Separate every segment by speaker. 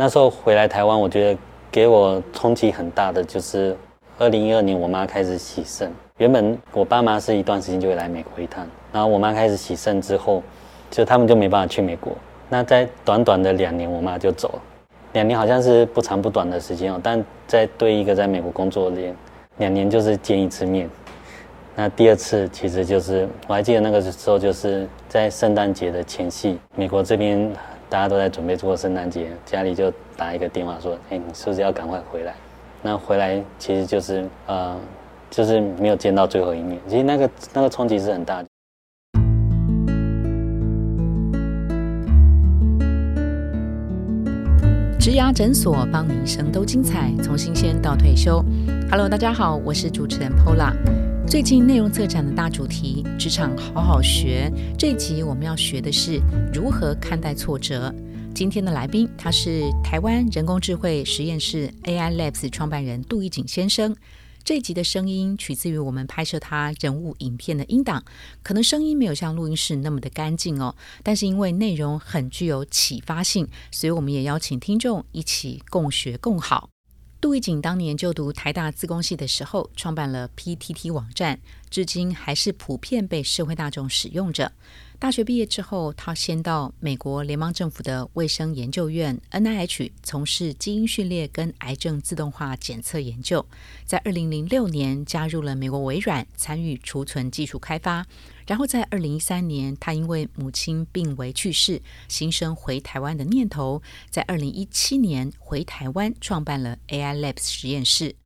Speaker 1: 那时候回来台湾，我觉得给我冲击很大的就是二零一二年我妈开始洗肾。原本我爸妈是一段时间就会来美国一趟，然后我妈开始洗肾之后，就他们就没办法去美国。那在短短的两年，我妈就走了。两年好像是不长不短的时间哦，但在对一个在美国工作的人，两年就是见一次面。那第二次其实就是我还记得那个时候就是在圣诞节的前夕，美国这边大家都在准备过圣诞节，家里就打一个电话说：“哎，你是不是要赶快回来？”那回来其实就是呃。就是没有见到最后一面，其实那个那个冲击是很大的。
Speaker 2: 植牙诊所帮你一生都精彩，从新鲜到退休。Hello，大家好，我是主持人 Pola。最近内容策展的大主题“职场好好学”，这一集我们要学的是如何看待挫折。今天的来宾他是台湾人工智慧实验室 AI Labs 创办人杜义景先生。这一集的声音取自于我们拍摄他人物影片的音档，可能声音没有像录音室那么的干净哦，但是因为内容很具有启发性，所以我们也邀请听众一起共学共好。杜义景当年就读台大自工系的时候，创办了 PTT 网站，至今还是普遍被社会大众使用着。大学毕业之后，他先到美国联邦政府的卫生研究院 （NIH） 从事基因序列跟癌症自动化检测研究。在二零零六年加入了美国微软，参与储存技术开发。然后在二零一三年，他因为母亲病危去世，心生回台湾的念头。在二零一七年回台湾，创办了 AI Labs 实验室。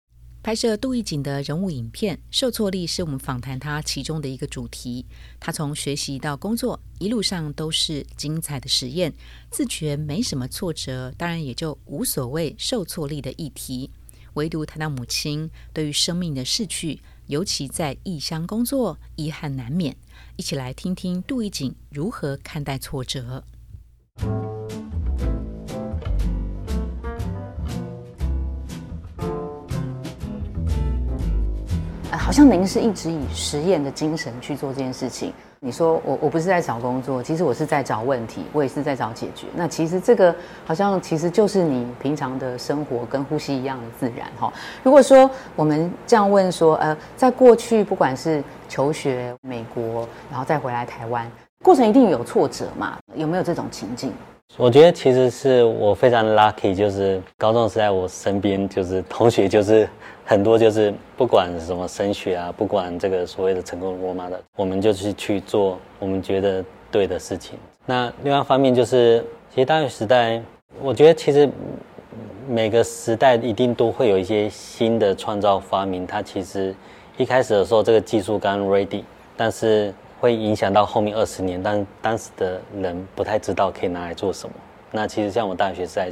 Speaker 2: 拍摄杜义景的人物影片，受挫力是我们访谈他其中的一个主题。他从学习到工作，一路上都是精彩的实验，自觉没什么挫折，当然也就无所谓受挫力的议题。唯独谈到母亲对于生命的逝去，尤其在异乡工作，遗憾难免。一起来听听杜一景如何看待挫折。好像您是一直以实验的精神去做这件事情。你说我我不是在找工作，其实我是在找问题，我也是在找解决。那其实这个好像其实就是你平常的生活跟呼吸一样的自然哈。如果说我们这样问说，呃，在过去不管是求学美国，然后再回来台湾，过程一定有挫折嘛？有没有这种情境？
Speaker 1: 我觉得其实是我非常 lucky，就是高中时代我身边就是同学就是很多就是不管什么升学啊，不管这个所谓的成功罗马的，我们就是去做我们觉得对的事情。那另外一方面就是，其实大学时代，我觉得其实每个时代一定都会有一些新的创造发明。它其实一开始的时候这个技术刚 ready，但是。会影响到后面二十年，但当时的人不太知道可以拿来做什么。那其实像我大学时代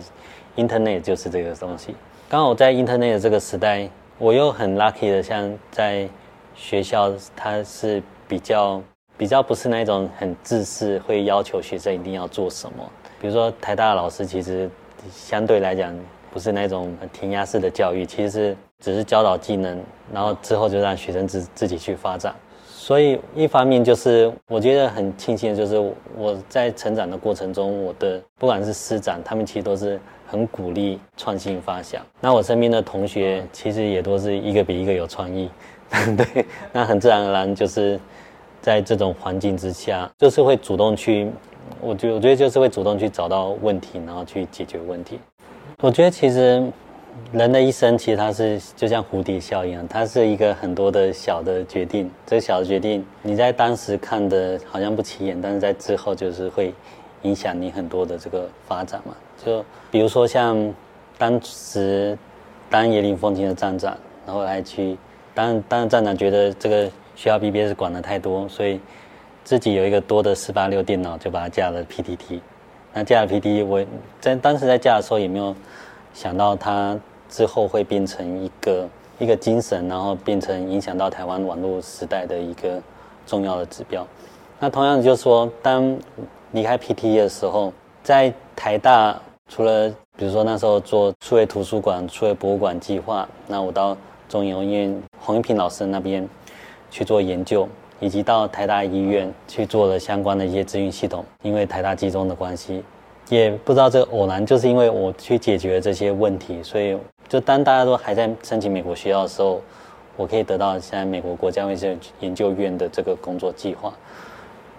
Speaker 1: ，Internet 就是这个东西。刚好在 Internet 这个时代，我又很 lucky 的，像在学校，他是比较比较不是那种很自私，会要求学生一定要做什么。比如说台大的老师，其实相对来讲不是那种很填鸭式的教育，其实只是教导技能，然后之后就让学生自自己去发展。所以一方面就是我觉得很庆幸，就是我在成长的过程中，我的不管是师长，他们其实都是很鼓励创新发想。那我身边的同学其实也都是一个比一个有创意，对，那很自然而然就是在这种环境之下，就是会主动去，我觉我觉得就是会主动去找到问题，然后去解决问题。我觉得其实。人的一生其实它是就像蝴蝶效应，它是一个很多的小的决定。这个小的决定，你在当时看的好像不起眼，但是在之后就是会影响你很多的这个发展嘛。就比如说像当时当野林风情的站长，然后来去当当站长，觉得这个学校 BBS 管的太多，所以自己有一个多的四八六电脑，就把它架了 PTT。那架了 PTT，我在当时在架的时候也没有想到它。之后会变成一个一个精神，然后变成影响到台湾网络时代的一个重要的指标。那同样就是说，当离开 PT 的时候，在台大除了比如说那时候做数位图书馆、数位博物馆计划，那我到中研院洪一平老师那边去做研究，以及到台大医院去做了相关的一些资讯系统，因为台大集中的关系。也不知道这个偶然，就是因为我去解决这些问题，所以就当大家都还在申请美国学校的时候，我可以得到现在美国国家卫生研究院的这个工作计划。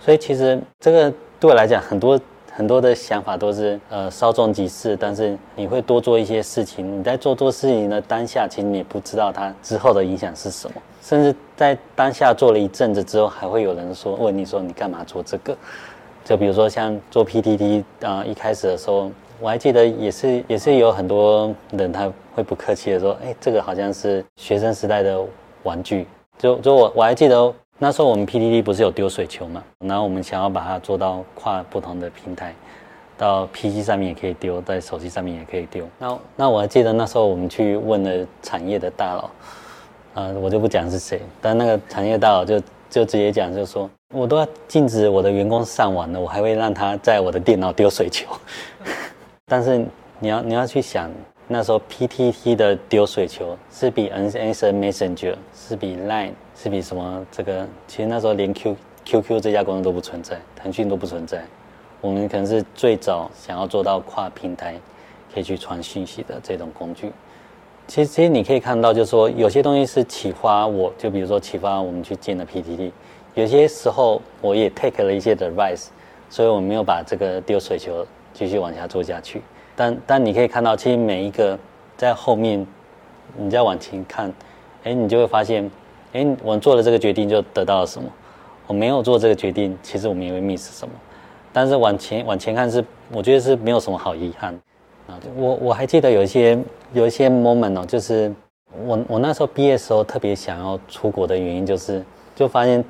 Speaker 1: 所以其实这个对我来讲，很多很多的想法都是呃稍纵即逝，但是你会多做一些事情。你在做做事情的当下，其实你不知道它之后的影响是什么，甚至在当下做了一阵子之后，还会有人说问你说你干嘛做这个？就比如说像做 PTT 啊，一开始的时候，我还记得也是也是有很多人他会不客气的说，哎，这个好像是学生时代的玩具。就就我我还记得那时候我们 PTT 不是有丢水球嘛，然后我们想要把它做到跨不同的平台，到 PC 上面也可以丢，在手机上面也可以丢。那那我还记得那时候我们去问了产业的大佬，呃，我就不讲是谁，但那个产业大佬就就直接讲，就说。我都要禁止我的员工上网了，我还会让他在我的电脑丢水球。但是你要你要去想，那时候 PTT 的丢水球是比 N S N Messenger 是比 Line 是比什么这个，其实那时候连 Q QQ 这家公司都不存在，腾讯都不存在。我们可能是最早想要做到跨平台可以去传讯息的这种工具。其实其实你可以看到，就是说有些东西是启发我，就比如说启发我们去建了 PTT。有些时候我也 take 了一些的 advice，所以我没有把这个丢水球继续往下做下去。但但你可以看到，其实每一个在后面，你再往前看，哎，你就会发现，哎，我做了这个决定就得到了什么？我没有做这个决定，其实我们也会 miss 什么？但是往前往前看是，我觉得是没有什么好遗憾。啊，我我还记得有一些有一些 moment 哦，就是我我那时候毕业时候特别想要出国的原因，就是就发现。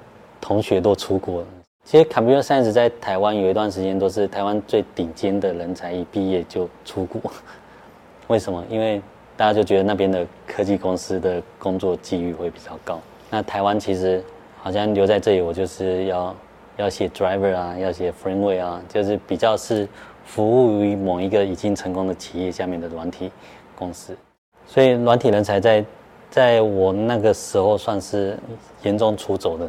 Speaker 1: 同学都出国了。其实 Computer Science 在台湾有一段时间都是台湾最顶尖的人才，一毕业就出国。为什么？因为大家就觉得那边的科技公司的工作机遇会比较高。那台湾其实好像留在这里，我就是要要写 Driver 啊，要写 Framework 啊，就是比较是服务于某一个已经成功的企业下面的软体公司。所以软体人才在在我那个时候算是严重出走的。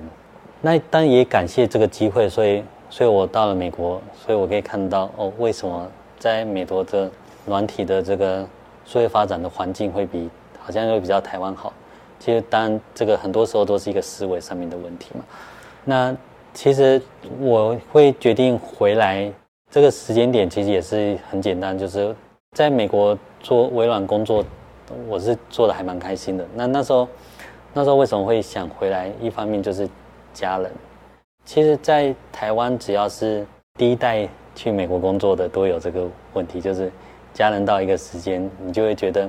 Speaker 1: 那当然也感谢这个机会，所以，所以我到了美国，所以我可以看到哦，为什么在美国的软体的这个社会发展的环境会比好像会比较台湾好。其实，当然这个很多时候都是一个思维上面的问题嘛。那其实我会决定回来这个时间点，其实也是很简单，就是在美国做微软工作，我是做的还蛮开心的。那那时候，那时候为什么会想回来？一方面就是。家人，其实，在台湾，只要是第一代去美国工作的，都有这个问题，就是家人到一个时间，你就会觉得，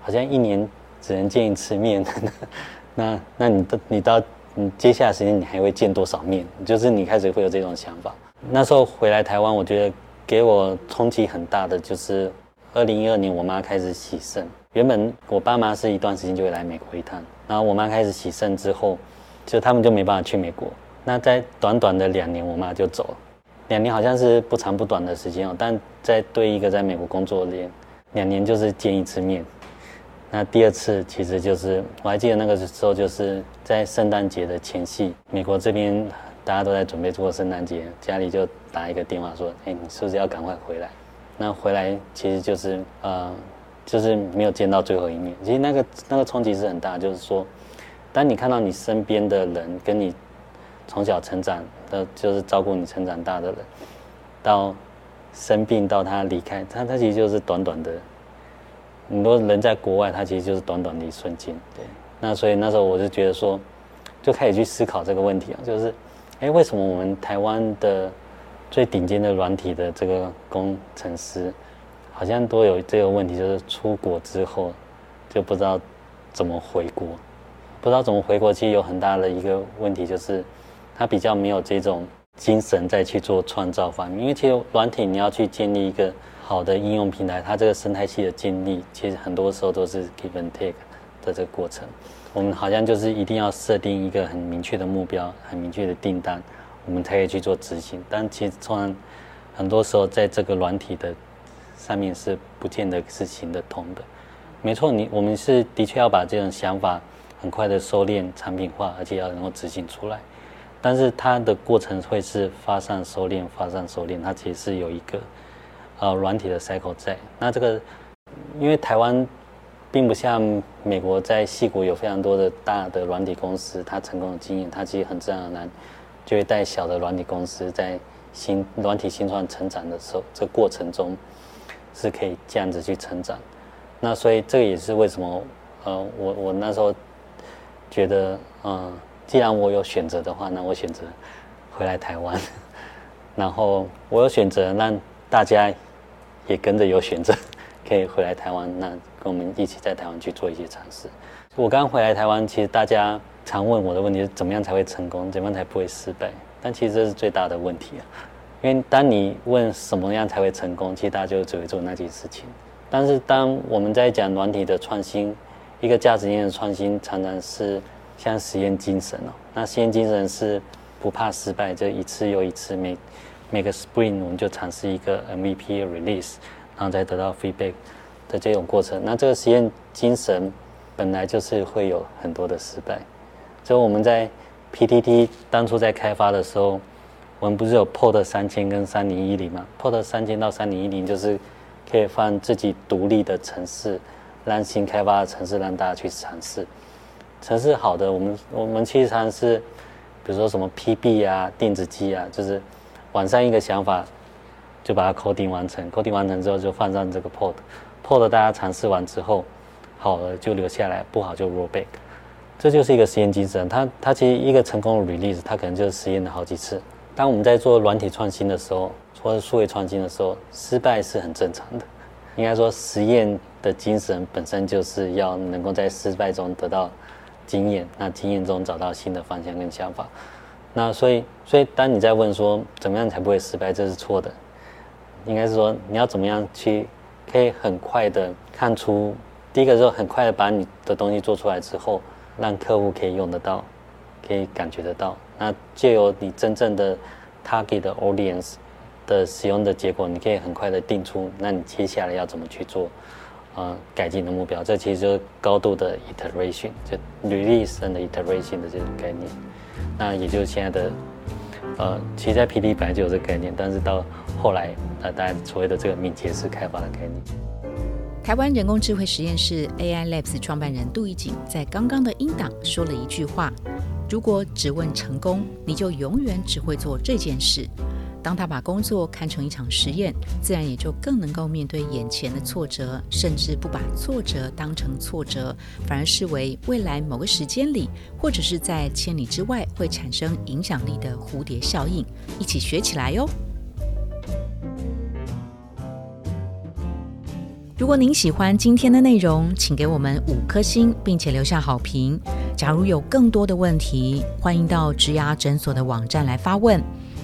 Speaker 1: 好像一年只能见一次面。那，那你到你到你接下来时间，你还会见多少面？就是你开始会有这种想法。那时候回来台湾，我觉得给我冲击很大的，就是二零一二年，我妈开始洗肾。原本我爸妈是一段时间就会来美国一趟，然后我妈开始洗肾之后。就他们就没办法去美国，那在短短的两年，我妈就走了。两年好像是不长不短的时间哦，但在对一个在美国工作的人，两年就是见一次面。那第二次其实就是我还记得那个时候，就是在圣诞节的前夕，美国这边大家都在准备过圣诞节，家里就打一个电话说：“哎，你是不是要赶快回来？”那回来其实就是呃，就是没有见到最后一面。其实那个那个冲击是很大，就是说。当你看到你身边的人跟你从小成长的，就是照顾你成长大的人，到生病到他离开，他他其实就是短短的，很多人在国外，他其实就是短短的一瞬间。对，那所以那时候我就觉得说，就开始去思考这个问题啊，就是，哎，为什么我们台湾的最顶尖的软体的这个工程师，好像都有这个问题，就是出国之后就不知道怎么回国。不知道怎么回国，其实有很大的一个问题，就是他比较没有这种精神再去做创造方面。因为其实软体你要去建立一个好的应用平台，它这个生态系的建立，其实很多时候都是 give and take 的这个过程。我们好像就是一定要设定一个很明确的目标、很明确的订单，我们才可以去做执行。但其实突然很多时候在这个软体的上面是不见得是行得通的。没错，你我们是的确要把这种想法。很快的收敛产品化，而且要能够执行出来，但是它的过程会是发散收敛，发散收敛，它其实是有一个呃软体的 cycle 在。那这个因为台湾并不像美国在戏谷有非常多的大的软体公司，它成功的经验，它其实很自然而然就会带小的软体公司在新软体新创成长的时候，这过程中是可以这样子去成长。那所以这个也是为什么呃我我那时候觉得嗯。既然我有选择的话，那我选择回来台湾。然后我有选择，让大家也跟着有选择，可以回来台湾，那跟我们一起在台湾去做一些尝试。我刚回来台湾，其实大家常问我的问题是：怎么样才会成功？怎么样才不会失败？但其实这是最大的问题啊！因为当你问什么样才会成功，其实大家就只会做那件事情。但是当我们在讲软体的创新，一个价值链的创新，常常是。像实验精神哦，那实验精神是不怕失败，就一次又一次，每每个 spring 我们就尝试一个 MVP release，然后再得到 feedback 的这种过程。那这个实验精神本来就是会有很多的失败。所以我们在 PTT 当初在开发的时候，我们不是有 Pod 三千跟三零一零吗？Pod 三千到三零一零就是可以放自己独立的城市，让新开发的城市让大家去尝试。城市好的，我们我们其实常是，比如说什么 PB 啊、电子机啊，就是晚上一个想法，就把它 coding 完成，coding 完成之后就放上这个 pod，pod 大家尝试完之后，好了就留下来，不好就 roll back，这就是一个实验精神。它它其实一个成功的 release，它可能就是实验了好几次。当我们在做软体创新的时候，或者数位创新的时候，失败是很正常的。应该说实验的精神本身就是要能够在失败中得到。经验，那经验中找到新的方向跟想法，那所以，所以当你在问说怎么样才不会失败，这是错的。应该是说你要怎么样去，可以很快的看出，第一个是很快的把你的东西做出来之后，让客户可以用得到，可以感觉得到。那借由你真正的 target audience 的使用的结果，你可以很快的定出，那你接下来要怎么去做。呃，改进的目标，这其实就是高度的 iteration，就 release and iteration 的这种概念。那也就是现在的，呃，其实在 PD 本来就有这个概念，但是到后来，呃，大家所谓的这个敏捷式开发的概念。
Speaker 2: 台湾人工智慧实验室 AI Labs 创办人杜义景在刚刚的英档说了一句话：如果只问成功，你就永远只会做这件事。当他把工作看成一场实验，自然也就更能够面对眼前的挫折，甚至不把挫折当成挫折，反而视为未来某个时间里，或者是在千里之外会产生影响力的蝴蝶效应。一起学起来哟！如果您喜欢今天的内容，请给我们五颗星，并且留下好评。假如有更多的问题，欢迎到植牙诊所的网站来发问。